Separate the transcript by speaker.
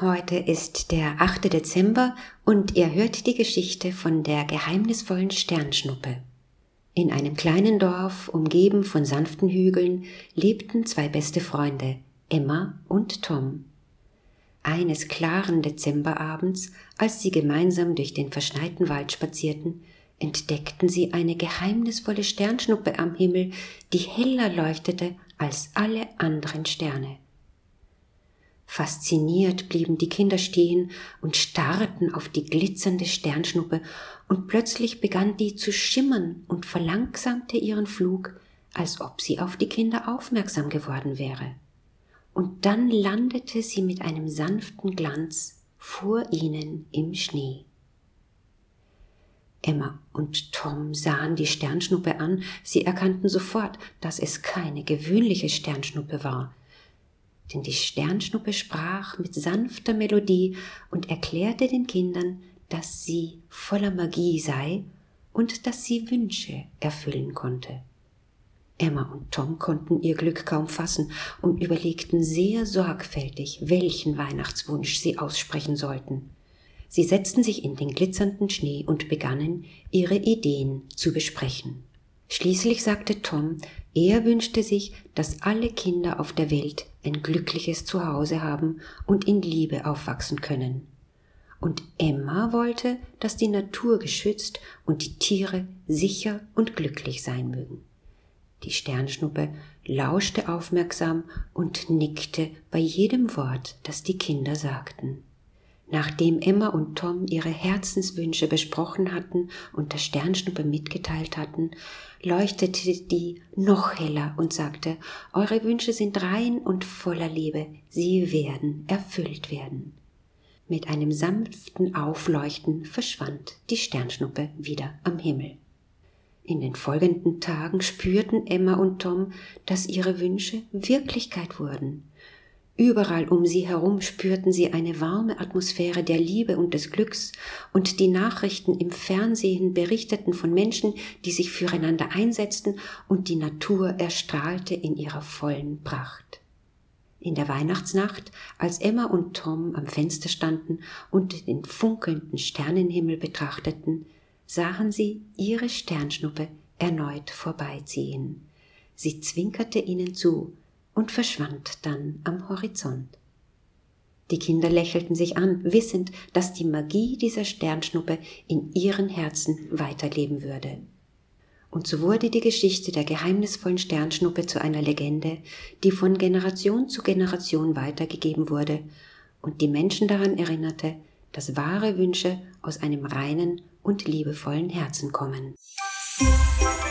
Speaker 1: Heute ist der 8. Dezember und ihr hört die Geschichte von der geheimnisvollen Sternschnuppe. In einem kleinen Dorf, umgeben von sanften Hügeln, lebten zwei beste Freunde, Emma und Tom. Eines klaren Dezemberabends, als sie gemeinsam durch den verschneiten Wald spazierten, entdeckten sie eine geheimnisvolle Sternschnuppe am Himmel, die heller leuchtete als alle anderen Sterne. Fasziniert blieben die Kinder stehen und starrten auf die glitzernde Sternschnuppe, und plötzlich begann die zu schimmern und verlangsamte ihren Flug, als ob sie auf die Kinder aufmerksam geworden wäre. Und dann landete sie mit einem sanften Glanz vor ihnen im Schnee. Emma und Tom sahen die Sternschnuppe an, sie erkannten sofort, dass es keine gewöhnliche Sternschnuppe war, denn die Sternschnuppe sprach mit sanfter Melodie und erklärte den Kindern, dass sie voller Magie sei und dass sie Wünsche erfüllen konnte. Emma und Tom konnten ihr Glück kaum fassen und überlegten sehr sorgfältig, welchen Weihnachtswunsch sie aussprechen sollten. Sie setzten sich in den glitzernden Schnee und begannen, ihre Ideen zu besprechen. Schließlich sagte Tom, er wünschte sich, dass alle Kinder auf der Welt ein glückliches Zuhause haben und in Liebe aufwachsen können. Und Emma wollte, dass die Natur geschützt und die Tiere sicher und glücklich sein mögen. Die Sternschnuppe lauschte aufmerksam und nickte bei jedem Wort, das die Kinder sagten. Nachdem Emma und Tom ihre Herzenswünsche besprochen hatten und der Sternschnuppe mitgeteilt hatten, leuchtete die noch heller und sagte, Eure Wünsche sind rein und voller Liebe, sie werden erfüllt werden. Mit einem sanften Aufleuchten verschwand die Sternschnuppe wieder am Himmel. In den folgenden Tagen spürten Emma und Tom, dass ihre Wünsche Wirklichkeit wurden. Überall um sie herum spürten sie eine warme Atmosphäre der Liebe und des Glücks, und die Nachrichten im Fernsehen berichteten von Menschen, die sich füreinander einsetzten, und die Natur erstrahlte in ihrer vollen Pracht. In der Weihnachtsnacht, als Emma und Tom am Fenster standen und den funkelnden Sternenhimmel betrachteten, sahen sie ihre Sternschnuppe erneut vorbeiziehen. Sie zwinkerte ihnen zu, und verschwand dann am Horizont. Die Kinder lächelten sich an, wissend, dass die Magie dieser Sternschnuppe in ihren Herzen weiterleben würde. Und so wurde die Geschichte der geheimnisvollen Sternschnuppe zu einer Legende, die von Generation zu Generation weitergegeben wurde und die Menschen daran erinnerte, dass wahre Wünsche aus einem reinen und liebevollen Herzen kommen. Musik